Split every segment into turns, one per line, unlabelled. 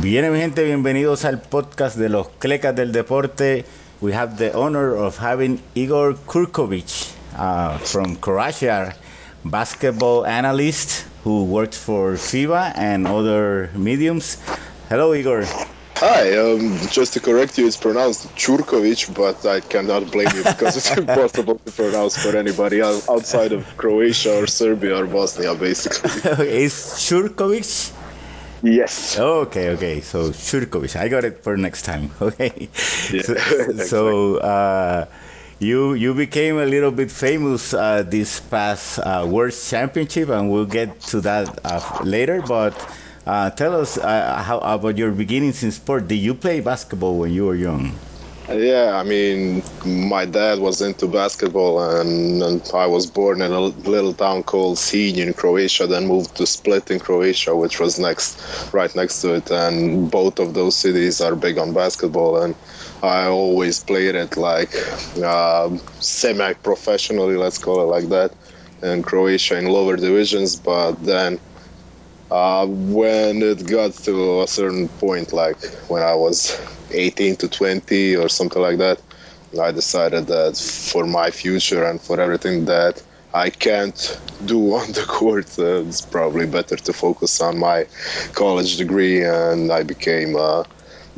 Bien, mi gente, bienvenidos al podcast de los Clecas del Deporte. We have the honor of having Igor Kurkovic uh, from Croatia, basketball analyst who works for FIBA and other mediums. Hello, Igor.
Hi, um, just to correct you, it's pronounced Churkovic, but I cannot blame you because it's impossible to pronounce for anybody outside of Croatia or Serbia or Bosnia, basically.
it's Churkovic?
Yes.
Okay, okay. So Shurkovic, I got it for next time. Okay. Yeah, so, exactly. so uh, you you became a little bit famous uh, this past uh, World Championship, and we'll get to that uh, later. But uh, tell us uh, how about your beginnings in sport. Did you play basketball when you were young?
Yeah, I mean, my dad was into basketball, and, and, I was born in a little town called Sinj in Croatia, then moved to Split in Croatia, which was next, right next to it. And both of those cities are big on basketball, and I always played it like uh, semi professionally, let's call it like that, in Croatia in lower divisions. But then uh, when it got to a certain point, like when I was 18 to 20 or something like that, I decided that for my future and for everything that I can't do on the court, uh, it's probably better to focus on my college degree, and I became a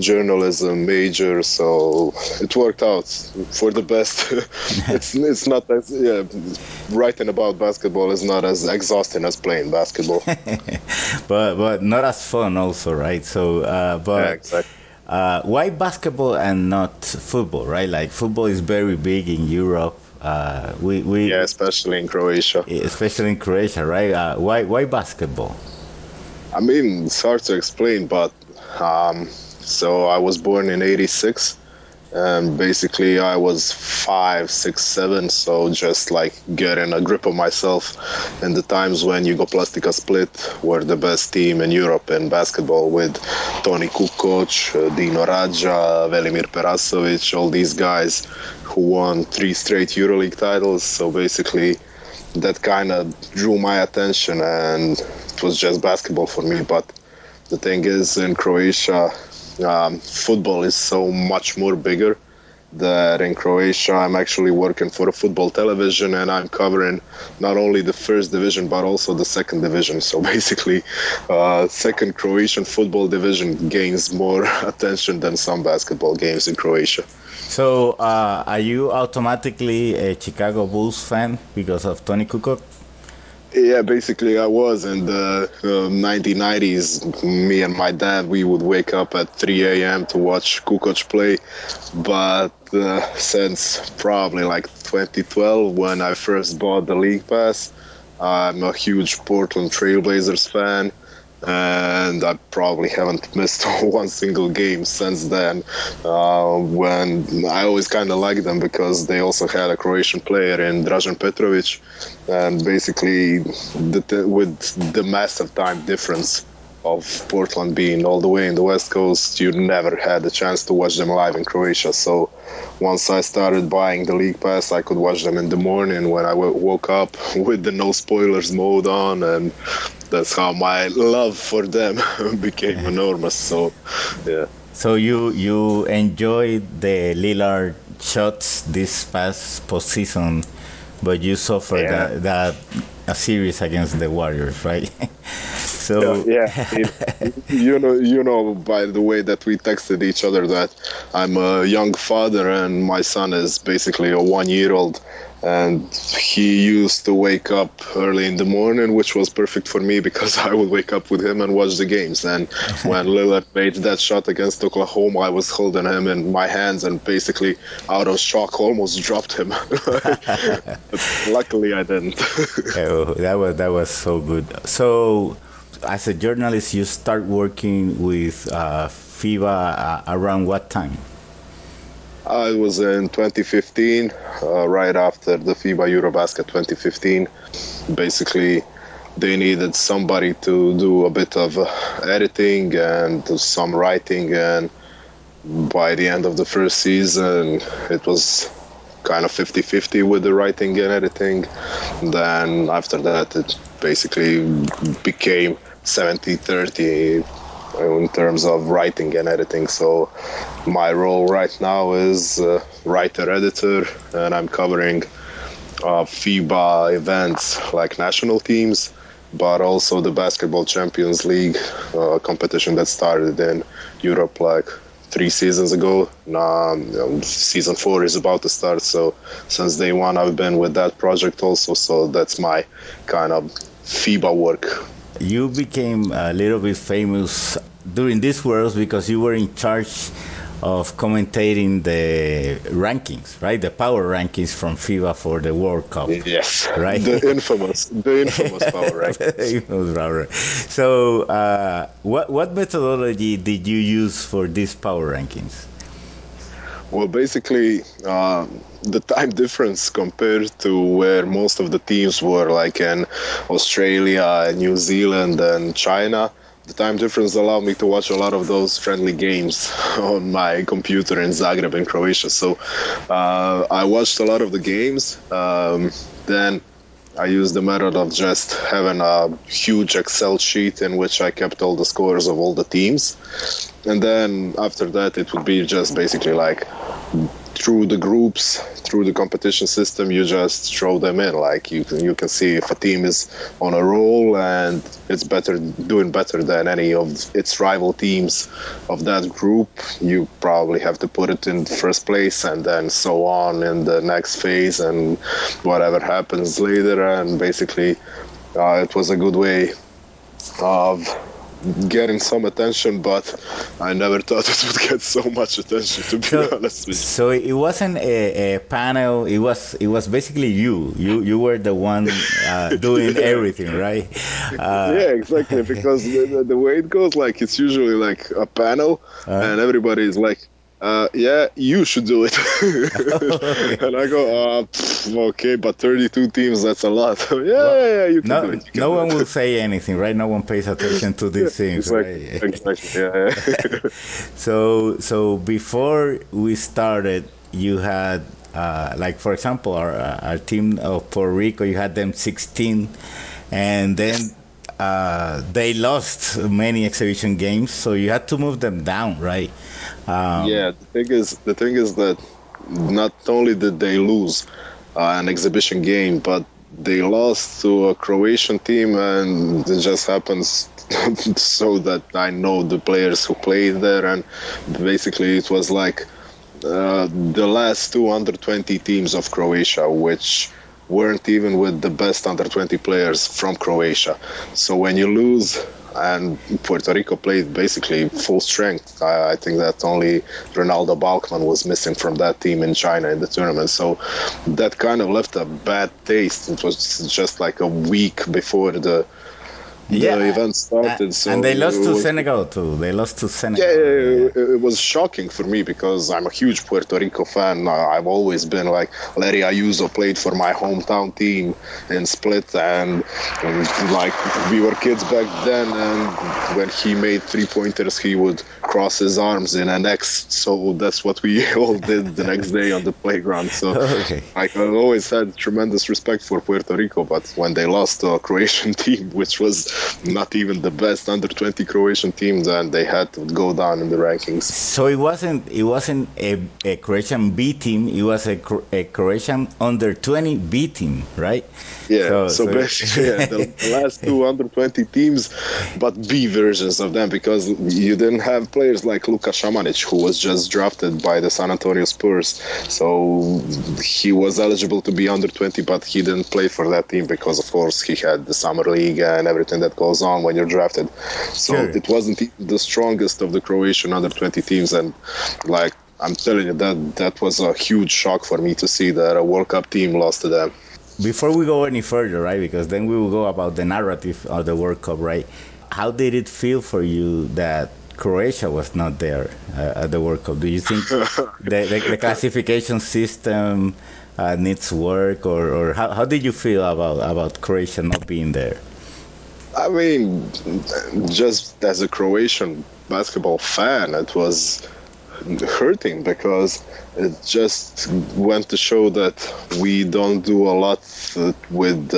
journalism major, so it worked out for the best. it's it's not as yeah, writing about basketball is not as exhausting as playing basketball,
but but not as fun also, right? So, uh, but.
Yeah, exactly
uh, why basketball and not football, right? Like football is very big in Europe. Uh, we, we
yeah, especially in Croatia.
Especially in Croatia, right? Uh, why why basketball?
I mean, it's hard to explain, but um, so I was born in '86, and basically I was five, six, seven, so just like getting a grip of myself. In the times when Jugoplastika Split were the best team in Europe in basketball with Toni Kukoc, uh, Dino Radja, Velimir Perasovic, all these guys who won three straight EuroLeague titles. So basically, that kind of drew my attention, and it was just basketball for me. But the thing is, in Croatia, um, football is so much more bigger that in Croatia I'm actually working for a football television and I'm covering not only the first division but also the second division. So basically, uh, second Croatian football division gains more attention than some basketball games in Croatia.
So uh, are you automatically a Chicago Bulls fan because of Toni Kukoc?
Yeah, basically I was in the uh, 1990s. Me and my dad, we would wake up at 3 a.m. to watch Kukoc play. But uh, since probably like 2012, when I first bought the league pass, I'm a huge Portland Trailblazers fan and I probably haven't missed one single game since then. Uh, when I always kind of liked them because they also had a Croatian player in Dražen Petrovic, and basically the, with the massive time difference of Portland being all the way in the West Coast, you never had the chance to watch them live in Croatia. So once I started buying the league pass, I could watch them in the morning when I w- woke up with the no spoilers mode on, and that's how my love for them became enormous. So, yeah.
So you you enjoyed the Lillard shots this past postseason, but you suffered yeah. that, that a series against the Warriors, right?
so yeah, yeah. you know, you know, by the way that we texted each other that I'm a young father and my son is basically a one-year-old, and he used to wake up early in the morning, which was perfect for me because I would wake up with him and watch the games. And when Lillard made that shot against Oklahoma, I was holding him in my hands and basically out of shock almost dropped him. luckily, I didn't.
oh, that was that was so good. So, as a journalist, you start working with uh, FIBA uh, around what time?
It was in 2015, uh, right after the FIBA Eurobasket 2015. Basically, they needed somebody to do a bit of uh, editing and some writing, and by the end of the first season, it was kind of 50 50 with the writing and editing. Then after that, it basically became 70 30 in terms of writing and editing. So my role right now is uh, writer editor, and I'm covering uh, FIBA events like national teams, but also the Basketball Champions League uh, competition that started in Europe like three seasons ago. Now, um, season four is about to start. So since day one, I've been with that project also. So that's my kind of FIBA work.
You became a little bit famous during this world because you were in charge of commentating the rankings, right? The power rankings from FIBA for the World Cup.
Yes, right. The infamous, the infamous power rankings.
so, uh, what what methodology did you use for these power rankings?
Well, basically, uh, the time difference compared to where most of the teams were, like in Australia, New Zealand, and China the time difference allowed me to watch a lot of those friendly games on my computer in Zagreb in Croatia. So uh, I watched a lot of the games. Um, then I used the method of just having a huge Excel sheet in which I kept all the scores of all the teams. And then after that, it would be just basically like through the groups, through the competition system, you just throw them in. Like you can you can see if a team is on a roll and it's better doing better than any of its rival teams of that group. You probably have to put it in first place, and then so on in the next phase, and whatever happens later. And basically, uh, it was a good way of getting some attention, but I never thought it would get so much attention. To be so, honest with you.
So it wasn't a, a, panel. It was it was basically you. You you were the one uh, doing yeah. everything, right?
Uh, yeah, exactly. Because the, the, way it goes, like it's usually like a panel, uh, and everybody is like uh, yeah, you should do it. and I go, uh, pff, okay, but 32 teams, that's a lot. yeah, well, yeah, you can
no,
do it.
no one will say anything, right? No one pays attention to these things,
exactly, right? Exactly, yeah.
so, so before we started, you had, uh, like, for example, our, our team of Puerto Rico, you had them 16, and then uh, they lost many exhibition games, so you had to move them down, right?
Um, yeah, the thing is, the thing is that not only did they lose uh, an exhibition game, but they lost to a Croatian team, and it just happens so that I know the players who played there, and basically it was like uh, the last two under 20 teams of Croatia, which weren't even with the best under 20 players from Croatia. So when you lose and Puerto Rico played basically full strength. I, I, think that only Renaldo Balkman was missing from that team in China in the tournament. So that kind of left a bad taste. It was just like a week before the yeah, the event started.
so and they lost to Senegal too. They lost to Senegal.
Yeah, it, it, was shocking for me because I'm a huge Puerto Rico fan. Uh, I've always been like Larry Ayuso played for my hometown team in Split, and, and like we were kids back then. And when he made three pointers, he would cross his arms in an X. So that's what we all did the next day on the playground. So okay. I always had tremendous respect for Puerto Rico, but when they lost to a Croatian team, which was not even the best under 20 Croatian team, then they had to go down in the rankings.
So it wasn't it wasn't a, a Croatian B team; it was a, a Croatian under 20 B team, right?
Yeah. So, so, so basically, yeah, the, last two under 20 teams, but B versions of them, because you didn't have players like Luka Samanic, who was just drafted by the San Antonio Spurs. So he was eligible to be under 20, but he didn't play for that team because, of course, he had the summer league and everything that that goes on when you're drafted. So sure. it wasn't the strongest of the Croatian under 20 teams, and like I'm telling you that that was a huge shock for me to see that a World Cup team lost to them.
Before we go any further, right? Because then we will go about the narrative of the World Cup, right? How did it feel for you that Croatia was not there uh, at the World Cup? Do you think the, the, the, classification system uh, needs work, or, or how, how did you feel about, about Croatia not being there?
I mean, just as a Croatian basketball fan, it was hurting because it just went to show that we don't do a lot with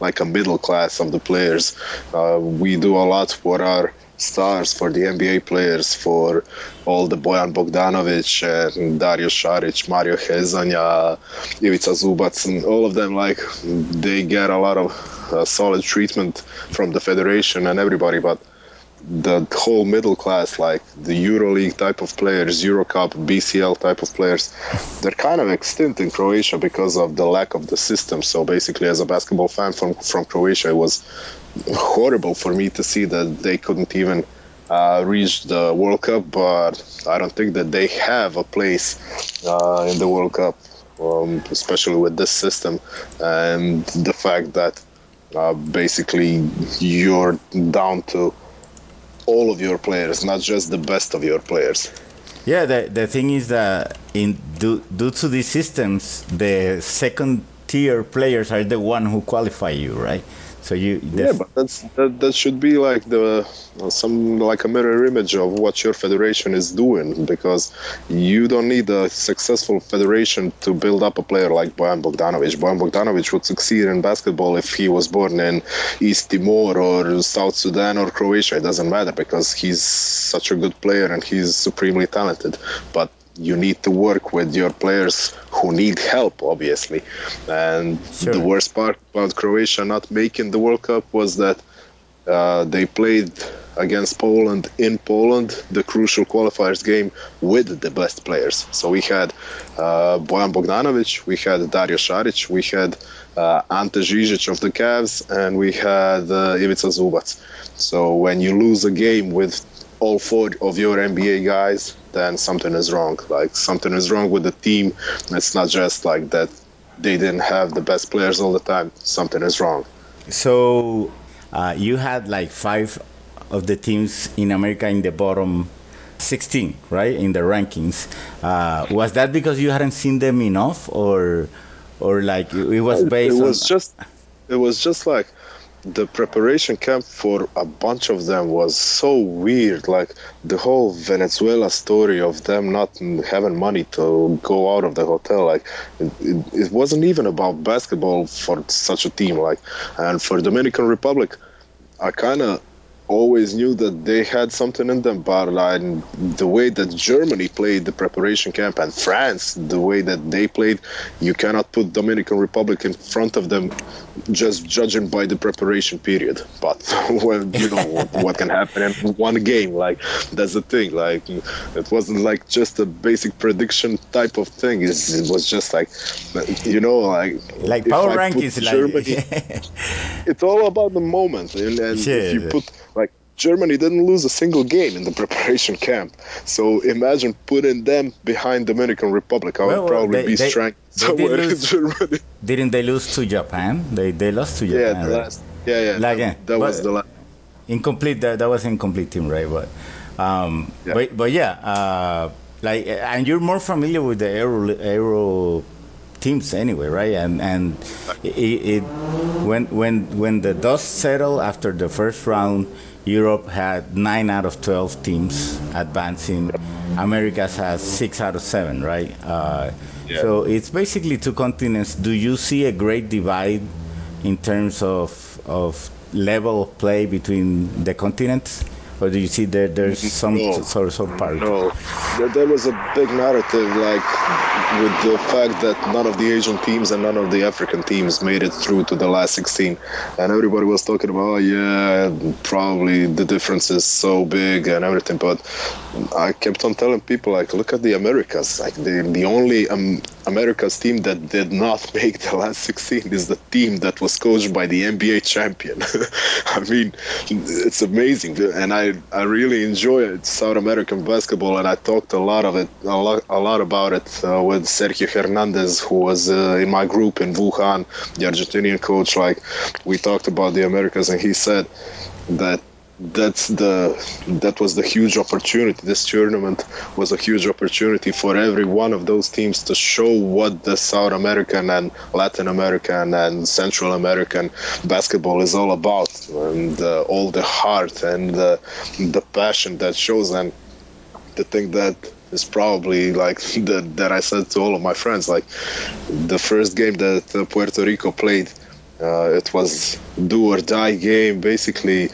like a middle class of the players. Uh, we do a lot for our stars, for the NBA players, for all the Bojan Bogdanovic and Dario Saric, Mario Hezonja, Ivica Zubac, and all of them, like, they get a lot of uh, solid treatment from the federation and everybody, but the whole middle class, like the EuroLeague type of players, EuroCup, BCL type of players, they're kind of extinct in Croatia because of the lack of the system. So basically, as a basketball fan from from Croatia, it was horrible for me to see that they couldn't even uh, reach the World Cup. But I don't think that they have a place uh, in the World Cup, um, especially with this system and the fact that uh, basically you're down to all of your players, not just the best of your players.
Yeah, the, the thing is that in due, due to these systems, the second tier players are the one who qualify you, right? So you
yeah, but that's that, that should be like the some like a mirror image of what your federation is doing because you don't need a successful federation to build up a player like Bojan Bogdanovic. Bojan Bogdanovic would succeed in basketball if he was born in East Timor or South Sudan or Croatia. It doesn't matter because he's such a good player and he's supremely talented. But you need to work with your players who need help, obviously. And sure. the worst part about Croatia not making the World Cup was that uh, they played against Poland in Poland, the crucial qualifiers game with the best players. So we had uh, Bojan Bogdanovic, we had Dario Saric, we had uh, Ante Žižić of the Cavs, and we had uh, Ivica Zubac. So when you lose a game with all four of your NBA guys, then something is wrong. Like something is wrong with the team. It's not just like that they didn't have the best players all the time. Something is wrong.
So uh, you had like five of the teams in America in the bottom 16, right, in the rankings. Uh, was that because you hadn't seen them enough, or, or like it was based?
It was
on...
just, it was just like the preparation camp for a bunch of them was so weird. Like the whole Venezuela story of them not having money to go out of the hotel. Like it, it, wasn't even about basketball for such a team. Like and for Dominican Republic, I kind of always knew that they had something in them, but like, the way that Germany played the preparation camp and France, the way that they played, you cannot put Dominican Republic in front of them just judging by the preparation period. But well, you know what, what, can happen in one game, like that's the thing. Like it wasn't like just a basic prediction type of thing. It's, it was just like you know, like
like power rankings. Germany,
like it's all about the moment, and, and if you put Germany didn't lose a single game in the preparation camp. So imagine putting them behind Dominican Republic. I would well, probably they, be they, strength somewhere
did lose,
in Germany.
Didn't they lose to Japan? They they lost to Japan.
Yeah, the last. Yeah, yeah.
Like,
that, that was the last.
Incomplete. That, that was incomplete team, right? But, um, yeah. but but yeah, uh, like, and you're more familiar with the Euro Euro teams anyway, right? And and it, it when when when the dust settled after the first round Europe had nine out of 12 teams advancing. Americas has six out of seven, right? Uh, yeah. So it's basically two continents. Do you see a great divide in terms of, of level of play between the continents? Or do you see that there's some no, sort of part?
No, there was a big narrative like with the fact that none of the Asian teams and none of the African teams made it through to the last 16, and everybody was talking about, oh, yeah, probably the difference is so big and everything. But I kept on telling people like, look at the Americas. Like the the only um, America's team that did not make the last 16 is the team that was coached by the NBA champion. I mean, it's amazing, and I I really enjoy it, South American basketball, and I talked a lot of it, a lot, a lot about it uh, with Sergio Hernandez, who was uh, in my group in Wuhan, the Argentinian coach. Like we talked about the Americas, and he said that that's the that was the huge opportunity. This tournament was a huge opportunity for every one of those teams to show what the south american and latin american and central american basketball is all about and uh, all the heart and the, the passion that shows and the thing that is probably like that, that i said to all of my friends like the first game that uh, puerto rico played uh, it was do or die game basically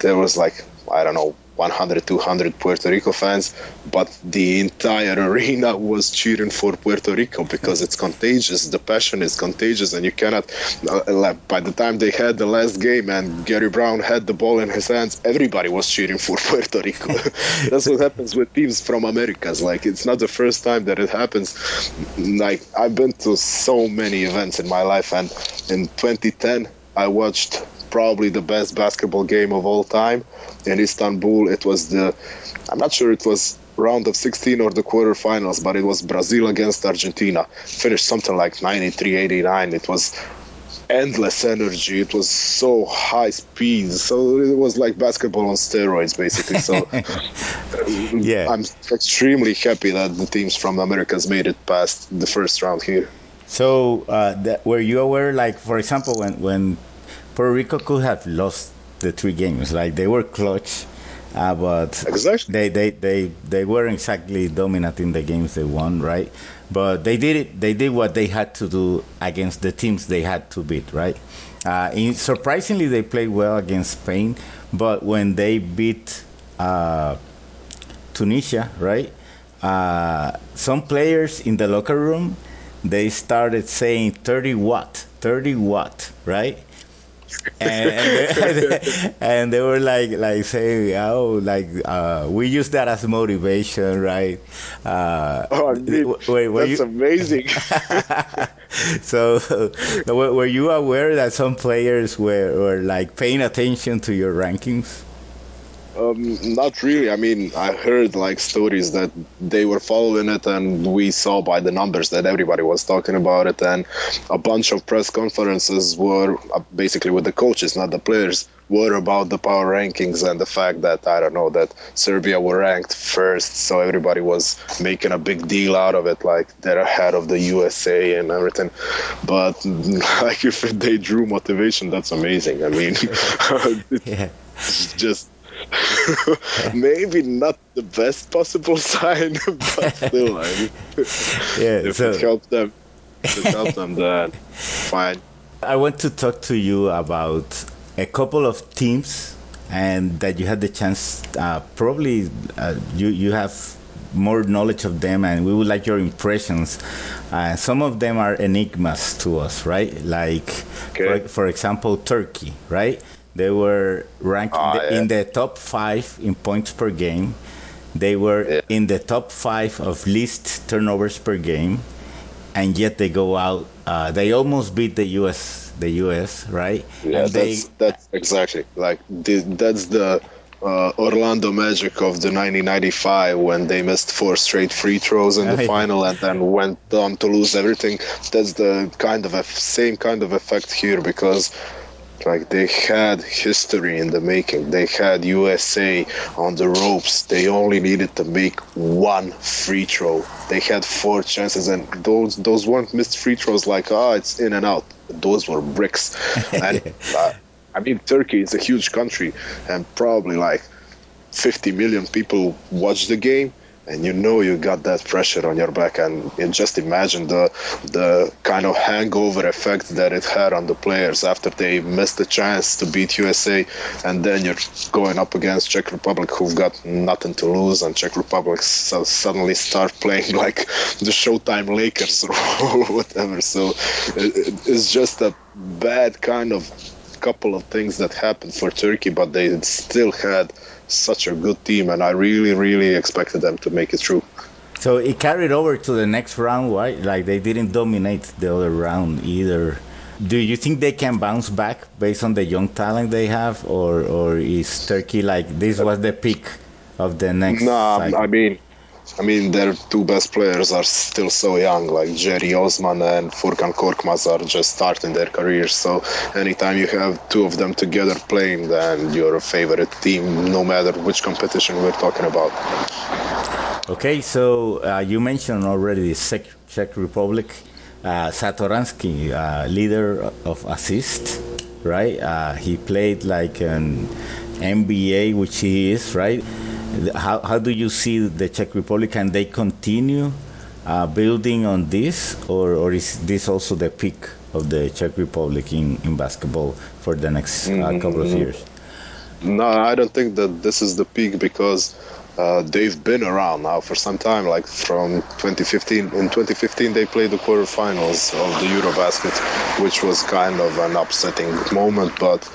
there was like I don't know 100, 200 Puerto Rico fans, but the entire arena was cheering for Puerto Rico because it's contagious. The passion is contagious, and you cannot. Uh, by the time they had the last game and Gary Browne had the ball in his hands, everybody was cheering for Puerto Rico. That's what happens with teams from Americas. Like it's not the first time that it happens. Like I've been to so many events in my life, and in 2010 I watched probably the best basketball game of all time in Istanbul. It was the, I'm not sure it was round of 16 or the quarterfinals, but it was Brazil against Argentina. Finished something like 93 89. It was endless energy. It was so high speed. So it was like basketball on steroids, basically. So yeah, I'm extremely happy that the teams from Americas made it past the first round here.
So uh, that, were you aware, like for example, when when Puerto Rico could have lost the three games. Like they were clutch, uh, but
exactly.
they, they, they, they weren't exactly dominant in the games they won, right? But they did it. They did what they had to do against the teams they had to beat, right? Uh, in, surprisingly, they played well against Spain, but when they beat uh, Tunisia, right? Uh, some players in the locker room they started saying 30 watt 30 watt right and, and, they, and, they, were like like saying oh like uh, we use that as motivation right?
Uh, oh mean, wait, that's you, amazing.
So were you aware that some players were, were like paying attention to your rankings
um, not really. I mean, I heard like stories that they were following it, and we saw by the numbers that everybody was talking about it, and a bunch of press conferences were uh, basically with the coaches, not the players, were about the power rankings and the fact that I don't know that Serbia were ranked first, so everybody was making a big deal out of it, like they're ahead of the USA and everything. But like if they drew motivation, that's amazing. I mean, it's yeah. just maybe not the best possible sign, but still, I mean, yeah, if so, it helps them, if it helps them, then fine.
I want to talk to you about a couple of teams, and that you had the chance. Uh, probably, uh, you you have more knowledge of them, and we would like your impressions. Uh, some of them are enigmas to us, right? Like, okay. for, for example, Turkey, right? They were ranked oh, yeah. in the top five in points per game. They were yeah. in the top five of least turnovers per game, and yet they go out. Uh, they almost beat the U.S. The U.S. Right?
Yeah,
and
that's they, that's exactly like the, that's the uh, Orlando Magic of the 1995 when they missed four straight free throws in the final and then went on to lose everything. That's the kind of a same kind of effect here because like they had history in the making. They had USA on the ropes. They only needed to make one free throw. They had four chances, and those those weren't missed free throws. Like ah, oh, it's in and out. Those were bricks. and uh, I mean, Turkey is a huge country, and probably like 50 million people watch the game and you know you got that pressure on your back. And just imagine the the kind of hangover effect that it had on the players after they missed the chance to beat USA and then you're going up against Czech Republic who've got nothing to lose. And Czech Republic so suddenly start playing like the Showtime Lakers or whatever. So it, it's just a bad kind of couple of things that happened for Turkey but they still had such a good team, and I really, really expected them to make it through.
So it carried over to the next round, right? Like they didn't dominate the other round either. Do you think they can bounce back based on the young talent they have, or or is Turkey like this was the peak of the next?
No, nah, I mean I mean, their two best players are still so young, like Cedi Osman and Furkan Korkmaz are just starting their careers. So anytime you have two of them together playing, then you're a favorite team, no matter which competition we're talking about.
Okay, so uh, you mentioned already the Czech Republic. Uh, Satoransky, uh, leader of assist, right? Uh, he played like an NBA, which he is, right? How, how do you see the Czech Republic? Can they continue uh, building on this, or, or is this also the peak of the Czech Republic in, in basketball for the next uh, couple of mm-hmm. years?
No, I don't think that this is the peak because uh, they've been around now for some time. Like from 2015, in 2015 they played the quarterfinals of the EuroBasket, which was kind of an upsetting moment. But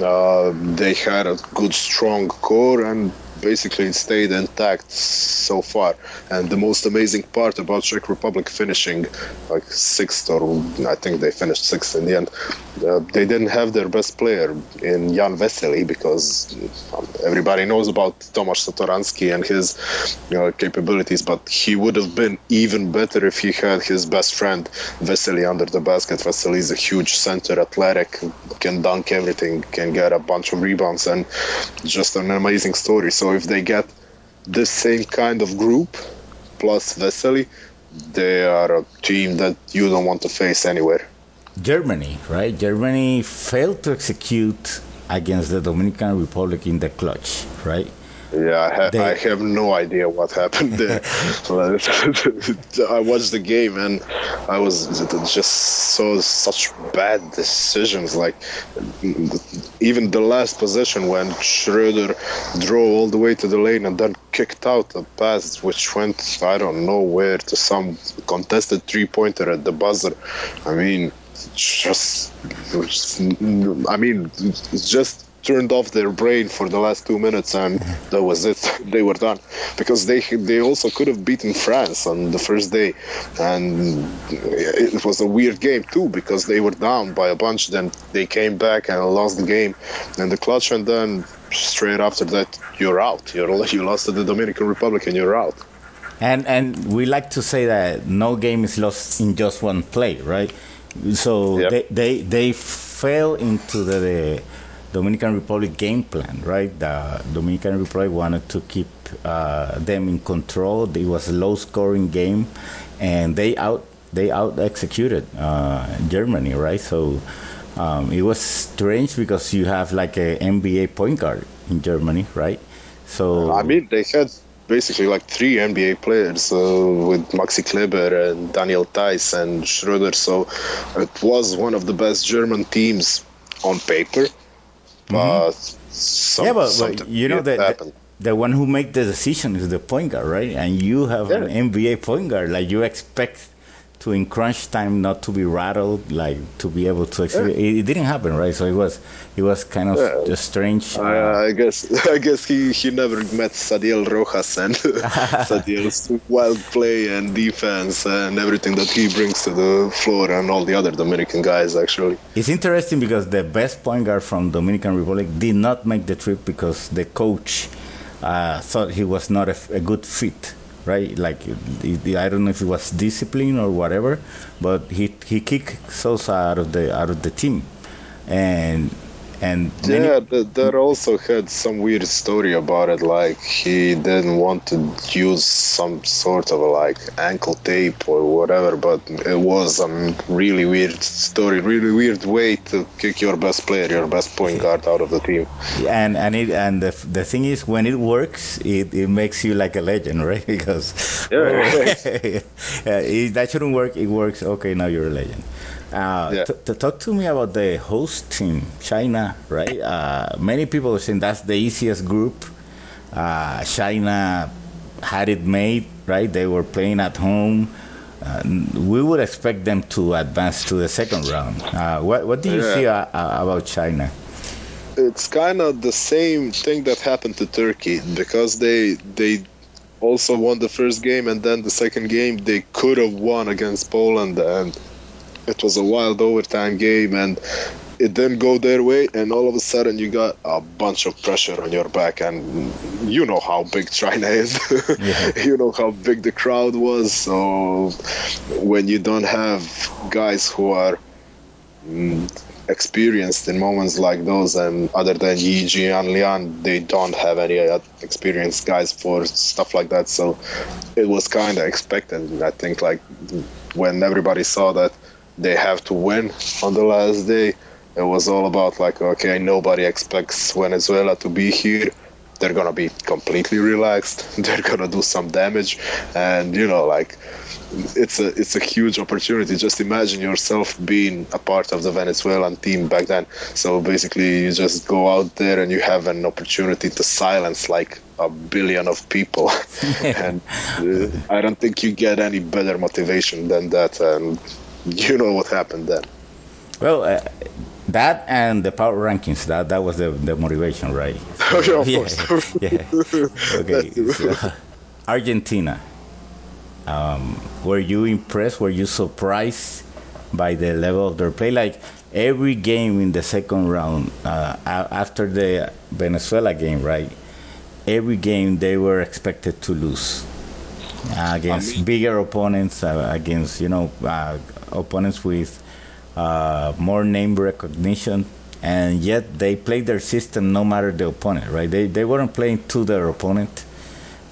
uh, they had a good, strong core, and basically stayed intact so far. And the most amazing part about Czech Republic finishing like sixth, or I think they finished sixth in the end, uh, they didn't have their best player in Jan Vesely because um, everybody knows about Tomas Satoransky and his you know, capabilities, but he would have been even better if he had his best friend Vesely under the basket. Vesely is a huge center, athletic, can dunk everything, can get a bunch of rebounds, and just an amazing story. So if they get the same kind of group plus Vesely, they are a team that you don't want to face anywhere.
Germany, right? Germany failed to execute against the Dominican Republic in the clutch, right?
Yeah, I, ha- they, I, have no idea what happened there. I watched the game and I was just saw such bad decisions. Like even the last possession when Schroeder drove all the way to the lane and then kicked out a pass which went I don't know where to some contested three pointer at the buzzer. I mean, just, just I mean, it's just turned off their brain for the last two minutes and that was it. They were done. Because they they also could have beaten france on the first day. And it was a weird game too because they were down by a bunch. Then they came back and lost the game. In the clutch and then straight after that you're out. You're you lost to the dominican republic and you're out.
And and we like to say that no game is lost in just one play right? So yep. they, they they fell into the, the Dominican Republic game plan, right? The Dominican Republic wanted to keep uh, them in control. It was a low scoring game, and they out they out executed uh, Germany, right? So um, it was strange because you have like a NBA point guard in Germany, right? So
I mean, they had basically like three NBA players uh, with Maxi Kleber and Daniel Theis and Schroeder. So it was one of the best German teams on paper Mm-hmm. but some,
yeah, but, but you know that the, the, one who make the decision is the point guard, right? And you have yeah. an NBA point guard, like you expect to in crunch time not to be rattled, like to be able to. Yeah. It, it, didn't happen, right? So it was it was kind of yeah. just strange.
Uh, I guess I guess he, he never met Sadiel Rojas and Sadiel's wild play and defense and everything that he brings to the floor and all the other Dominican guys. Actually,
it's interesting because the best point guard from Dominican Republic did not make the trip because the coach uh, thought he was not a, a good fit right? Like I don't know if it was discipline or whatever, but he he kicked Sosa out of the out of the team, and and
yeah, that also had some weird story about it. Like he didn't want to use some sort of like ankle tape or whatever, but it was a really weird story, really weird way to kick your best player, your best point guard out of the team.
And and it and the, the thing is, when it works, it, it makes you like a legend, right? Because yeah, yeah, that shouldn't work. It works. Okay, now you're a legend. Uh, yeah. to talk to me about the host team, China, right? Uh, many people are saying that's the easiest group. Uh, China had it made, right? They were playing at home. Uh, we would expect them to advance to the second round. Uh, what, what do you yeah. see uh, about China?
It's kind of the same thing that happened to Turkey because they they also won the first game and then the second game they could have won against Poland and it was a wild overtime game, and it didn't go their way, and all of a sudden you got a bunch of pressure on your back, and you know how big China is. yeah. You know how big the crowd was. So when you don't have guys who are mm, experienced in moments like those, and other than Yi Jian Lian, they don't have any experienced guys for stuff like that. So it was kind of expected. I think like when everybody saw that they have to win on the last day. It was all about like, okay, nobody expects Venezuela to be here. they're gonna be completely relaxed. They're gonna do some damage, and you know, like it's a it's a huge opportunity. Just imagine yourself being a part of the Venezuelan team back then. So basically, you just go out there and you have an opportunity to silence like a billion of people, and uh, I don't think you get any better motivation than that. And you know what happened then.
Well. Uh, that and the power rankings that that was the, the motivation right
so, yeah,
yeah, yeah. okay so, argentina um, were you impressed? Were you surprised by the level of their play? Like every game in the second round, uh, after the Venezuela game, right? Every game they were expected to lose uh, against I mean, bigger opponents, uh, against you know uh, opponents with uh, more name recognition, and yet they played their system no matter the opponent, right? They they weren't playing to their opponent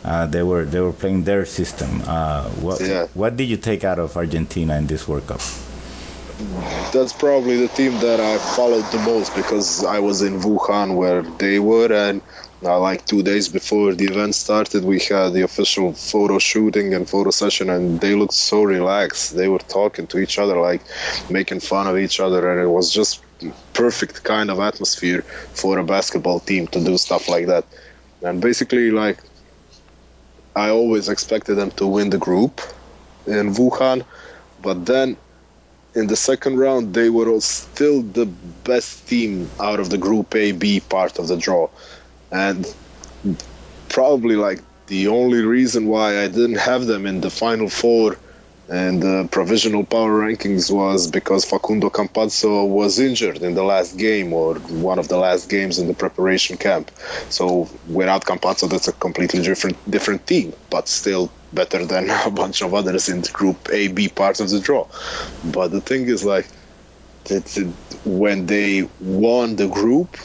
uh, they were they were playing their system. Uh, what yeah. what did you take out of Argentina in this World Cup?
That's probably the team that I followed the most because I was in Wuhan where they were, and uh, like two days before the event started, we had the official photo shooting and photo session, and they looked so relaxed. They were talking to each other, like making fun of each other, and it was just perfect kind of atmosphere for a basketball team to do stuff like that. And basically, like I always expected them to win the group in Wuhan, but then in the second round they were still the best team out of the group A B part of the draw, and probably like the only reason why I didn't have them in the final four and the provisional power rankings was because Facundo Campazzo was injured in the last game or one of the last games in the preparation camp. So without Campazzo, that's a completely different different team, but still better than a bunch of others in Group A, B parts of the draw. But the thing is, like, it, when they won the group,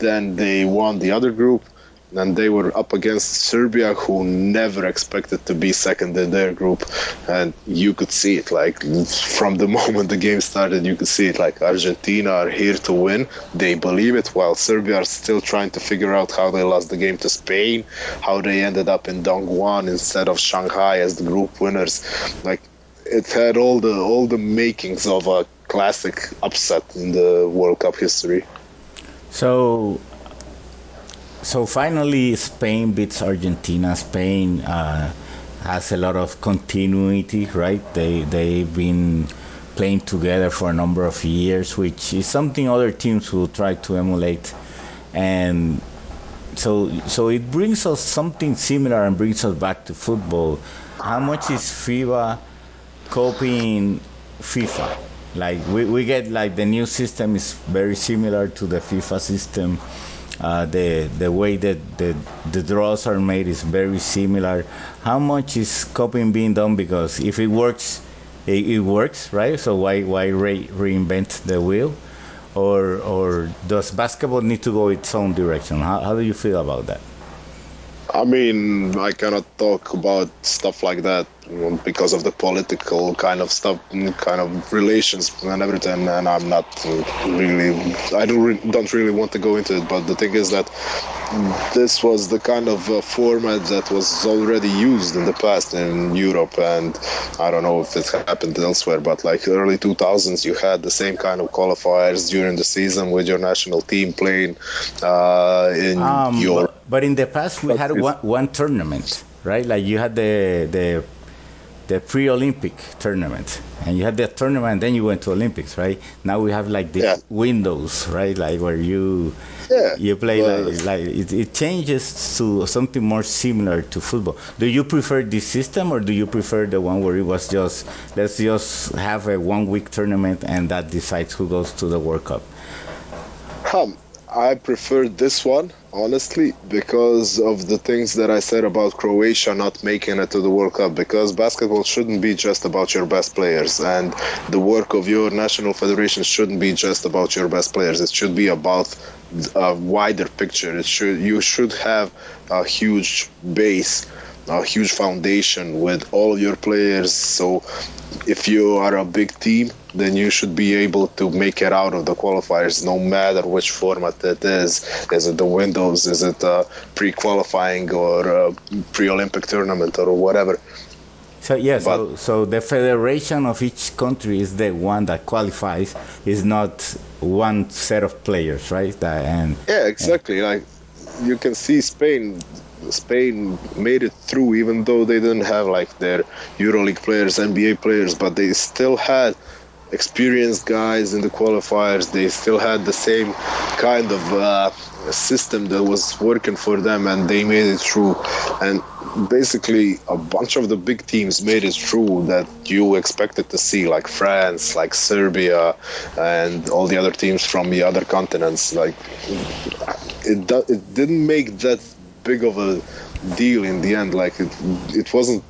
then they won the other group and they were up against Serbia, who never expected to be second in their group, and you could see it. Like from the moment the game started, you could see it. Like Argentina are here to win; they believe it, while Serbia are still trying to figure out how they lost the game to Spain, how they ended up in Dongguan instead of Shanghai as the group winners. Like it had all the all the makings of a classic upset in the World Cup history.
So so finally, Spain beats Argentina. Spain uh, has a lot of continuity, right? They they've been playing together for a number of years, which is something other teams will try to emulate, and so so it brings us something similar and brings us back to football. How much is FIBA copying FIFA? Like we, we get like the new system is very similar to the FIFA system uh, the the way that the the draws are made is very similar. How much is copying being done? Because if it works, it, it works, right? So why why re- reinvent the wheel? Or or does basketball need to go its own direction? How, how do you feel about that?
I mean, I cannot talk about stuff like that because of the political kind of stuff, kind of relations and everything. And I'm not really, I don't re- don't really want to go into it. But the thing is that this was the kind of uh, format that was already used in the past in Europe, and I don't know if it happened elsewhere. But like early 2000s, you had the same kind of qualifiers during the season with your national team playing uh, in um, your.
But, in the past, we had one, one tournament, right? Like you had the the the pre-Olympic tournament, and you had the tournament, and then you went to Olympics, right? Now we have like the yeah. windows, right? Like where you yeah, you play like, like it, it, changes to something more similar to football. Do you prefer this system, or do you prefer the one where it was just let's just have a one-week tournament and that decides who goes to the World Cup?
Um, I prefer this one, honestly, because of the things that I said about Croatia not making it to the World Cup. Because basketball shouldn't be just about your best players, and the work of your national federation shouldn't be just about your best players. It should be about a wider picture. It should you should have a huge base, a huge foundation with all your players. So if you are a big team, then you should be able to make it out of the qualifiers no matter which format it is. Is it the Windows? Is it a pre qualifying or a pre Olympic tournament or whatever?
So yes, yeah, so, so the federation of each country is the one that qualifies. Is not one set of players, right?
and yeah, exactly. Like you can see Spain Spain made it through, even though they didn't have like their EuroLeague players, NBA players, but they still had experienced guys in the qualifiers. They still had the same kind of uh, system that was working for them, and they made it through. And basically, a bunch of the big teams made it through that you expected to see, like France, like Serbia, and all the other teams from the other continents. Like it, do- it didn't make that big of a deal in the end. Like it, it wasn't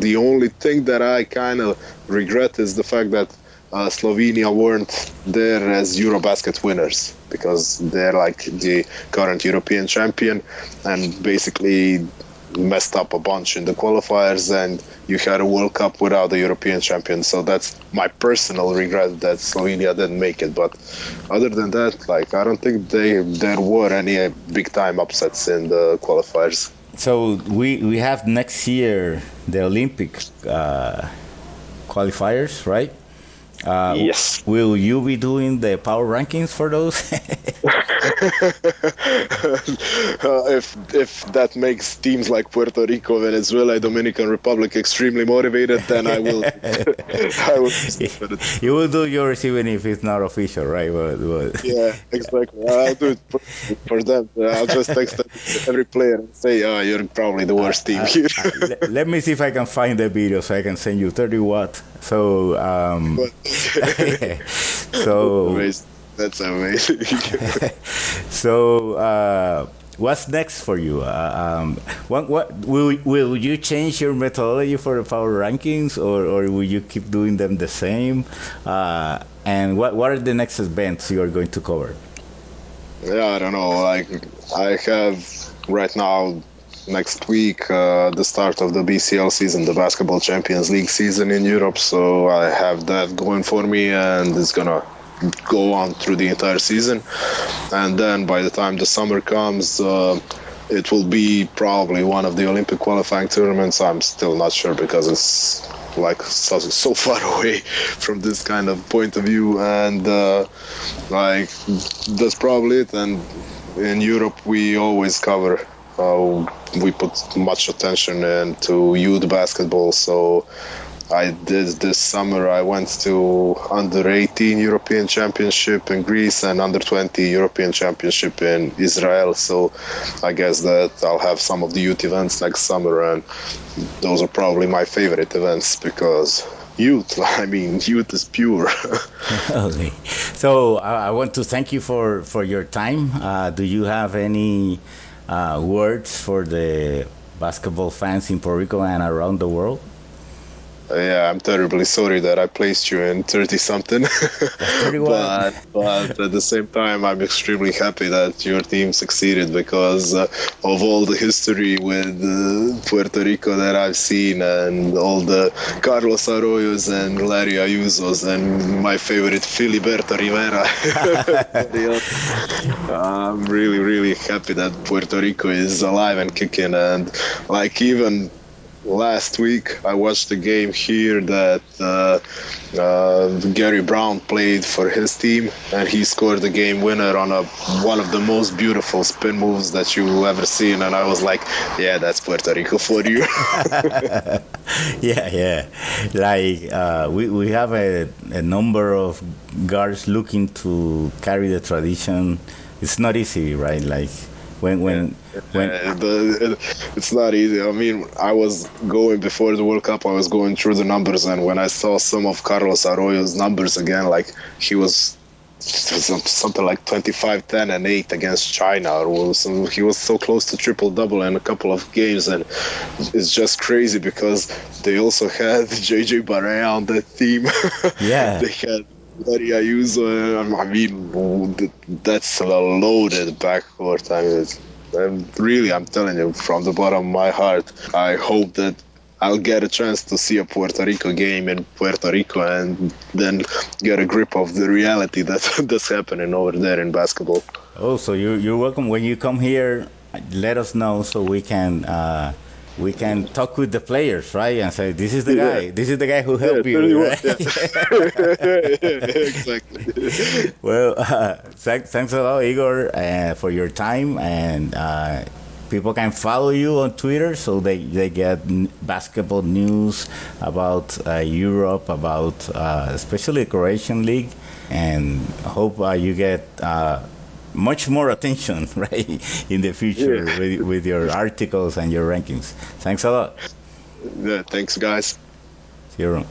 the only thing that I kind of regret is the fact that uh, Slovenia weren't there as Eurobasket winners because they're like the current European champion and basically messed up a bunch in the qualifiers and you had a World Cup without a European champion. So that's my personal regret that Slovenia didn't make it. But other than that, like I don't think they there were any big time upsets in the qualifiers.
So we we have next year the Olympic uh, qualifiers, right?
Uh, yes.
Will you be doing the power rankings for those?
uh, if if that makes teams like Puerto Rico, Venezuela, Dominican Republic extremely motivated, then I will. I
will. You will do yours even if it's not official, right? But,
but... Yeah, exactly. I'll do it for, for them. I'll just text every player and say, "Oh, you're probably the worst team here."
let, let me see if I can find the video so I can send you 30 watt. So. Um, so
that's amazing.
so uh, what's next for you? Uh, um, what, what will will you change your methodology for the power rankings, or, or will you keep doing them the same? Uh, and what what are the next events you are going to cover?
Yeah, I don't know. Like I have right now next week uh, the start of the BCL season, the Basketball Champions League season in Europe. So I have that going for me, and it's gonna go on through the entire season. And then by the time the summer comes. Uh, it will be probably one of the Olympic qualifying tournaments. I'm still not sure because it's like so, so far away from this kind of point of view, and uh, like that's probably it. And in Europe, we always cover uh, we put much attention into youth basketball. So I did this summer. I went to under 18 European Championship in Greece and under 20 European Championship in Israel. So I guess that I'll have some of the youth events next summer, and those are probably my favorite events because youth. I mean, youth is pure.
okay. So I want to thank you for for your time. Uh, do you have any? Uh, words for the basketball fans in Puerto Rico and around the world?
Yeah, I'm terribly sorry that I placed you in 30 something. but, but at the same time, I'm extremely happy that your team succeeded because uh, of all the history with uh, Puerto Rico that I've seen and all the Carlos Arroyos and Larry Ayusos and my favorite Filiberto Rivera. I'm really, really happy that Puerto Rico is alive and kicking and like even last week I watched a game here that uh, uh, Gary Browne played for his team, and he scored the game winner on a one of the most beautiful spin moves that you ever seen. And I was like, "Yeah, that's Puerto Rico for you."
yeah, yeah. Like uh, we we have a, a number of guards looking to carry the tradition. It's not easy, right? Like when when when
uh, it's not easy. I mean, I was going before the World Cup. I was going through the numbers, and when I saw some of Carlos Arroyo's numbers again, like he was something like 25 10 and 8 against china or he was so close to triple double in a couple of games and it's just crazy because they also had jj Barea on that team
yeah
they had Larry Ayuso, I mean, that's a loaded backcourt. I mean, I'm really, I'm telling you, from the bottom of my heart, I hope that I'll get a chance to see a Puerto Rico game in Puerto Rico and then get a grip of the reality that that's happening over there in basketball.
Oh, so you you're welcome when you come here. Let us know so we can uh, we can talk with the players, right? And say this is the
Yeah.
guy. This is the guy who helped
Yeah,
you.
31,
Right?
yeah. exactly.
well, uh, thanks, thanks a lot, Igor, uh, for your time. And uh, people can follow you on Twitter so they, they get n- basketball news about uh, Europe, about uh, especially the Croatian League. And hope uh, you get uh, much more attention, right, in the future
Yeah.
with, with your articles and your rankings. Thanks a lot.
Yeah, thanks, guys.
See you around.